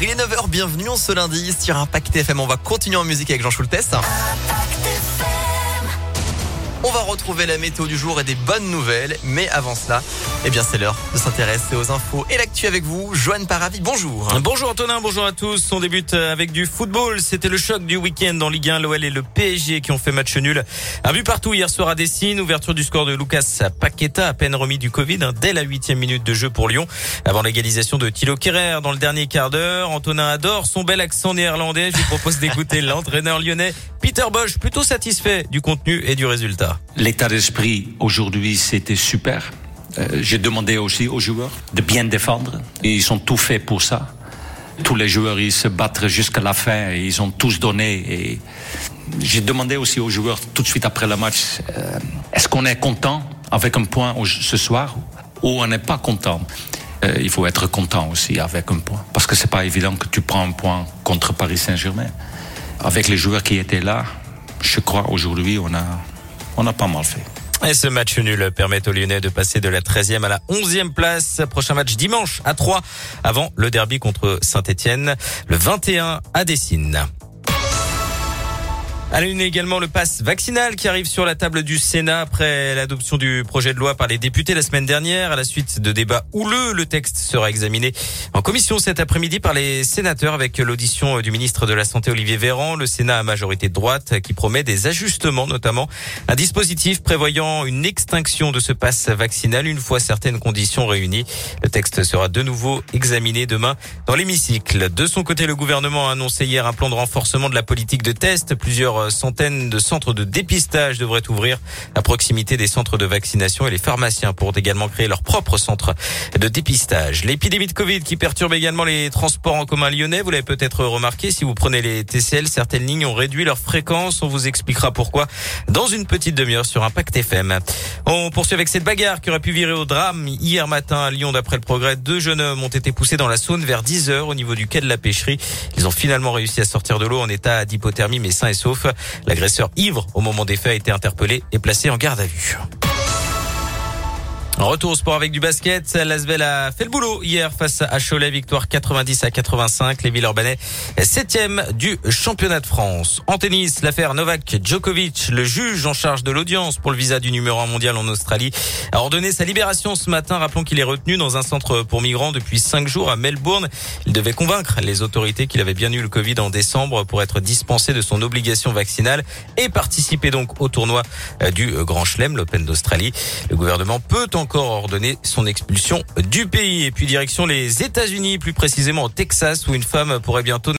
Il est 9h, bienvenue en ce lundi sur Impact FM. On va continuer en musique avec Jean Schultes. On va retrouver la météo du jour et des bonnes nouvelles. Mais avant cela, eh bien, c'est l'heure de s'intéresser aux infos et l'actu avec vous. Joanne Paravi, bonjour. Bonjour Antonin, bonjour à tous. On débute avec du football. C'était le choc du week-end en Ligue 1. L'OL et le PSG qui ont fait match nul. Un but partout hier soir à Dessine. Ouverture du score de Lucas Paqueta, à peine remis du Covid, hein, dès la huitième minute de jeu pour Lyon. Avant l'égalisation de Thilo Kerrer dans le dernier quart d'heure. Antonin adore son bel accent néerlandais. Je vous propose d'écouter l'entraîneur lyonnais Peter Bosch, plutôt satisfait du contenu et du résultat. L'état d'esprit aujourd'hui, c'était super. Euh, J'ai demandé aussi aux joueurs de bien défendre. Ils ont tout fait pour ça. Tous les joueurs, ils se battent jusqu'à la fin. Et ils ont tous donné. Et j'ai demandé aussi aux joueurs tout de suite après le match, euh, est-ce qu'on est content avec un point ce soir ou on n'est pas content? Euh, Il faut être content aussi avec un point. Parce que c'est pas évident que tu prends un point contre Paris Saint-Germain. Avec les joueurs qui étaient là, je crois aujourd'hui, on a, on a pas mal fait. Et ce match nul permet aux Lyonnais de passer de la 13e à la 11e place. Prochain match dimanche à 3 avant le derby contre Saint-Etienne le 21 à Dessine. À la une également le pass vaccinal qui arrive sur la table du Sénat après l'adoption du projet de loi par les députés la semaine dernière. À la suite de débats houleux, le texte sera examiné en commission cet après-midi par les sénateurs avec l'audition du ministre de la Santé Olivier Véran. Le Sénat à majorité de droite qui promet des ajustements, notamment un dispositif prévoyant une extinction de ce pass vaccinal une fois certaines conditions réunies. Le texte sera de nouveau examiné demain dans l'hémicycle. De son côté, le gouvernement a annoncé hier un plan de renforcement de la politique de test. Plusieurs centaines de centres de dépistage devraient ouvrir à proximité des centres de vaccination et les pharmaciens pourront également créer leur propre centre de dépistage. L'épidémie de Covid qui perturbe également les transports en commun lyonnais, vous l'avez peut-être remarqué, si vous prenez les TCL, certaines lignes ont réduit leur fréquence. On vous expliquera pourquoi dans une petite demi-heure sur Impact FM. On poursuit avec cette bagarre qui aurait pu virer au drame hier matin à Lyon. D'après le progrès, deux jeunes hommes ont été poussés dans la Saône vers 10 heures au niveau du quai de la pêcherie. Ils ont finalement réussi à sortir de l'eau en état d'hypothermie mais sain et sauf. L'agresseur ivre au moment des faits a été interpellé et placé en garde à vue. Retour au sport avec du basket. L'Asvel a fait le boulot hier face à Cholet. Victoire 90 à 85. Les Villeurbanais, septième du championnat de France. En tennis, l'affaire Novak Djokovic, le juge en charge de l'audience pour le visa du numéro 1 mondial en Australie, a ordonné sa libération ce matin. Rappelons qu'il est retenu dans un centre pour migrants depuis cinq jours à Melbourne. Il devait convaincre les autorités qu'il avait bien eu le Covid en décembre pour être dispensé de son obligation vaccinale et participer donc au tournoi euh, du Grand Chelem, l'Open d'Australie. Le gouvernement peut encore ordonner son expulsion du pays. Et puis direction les États-Unis, plus précisément au Texas, où une femme pourrait bientôt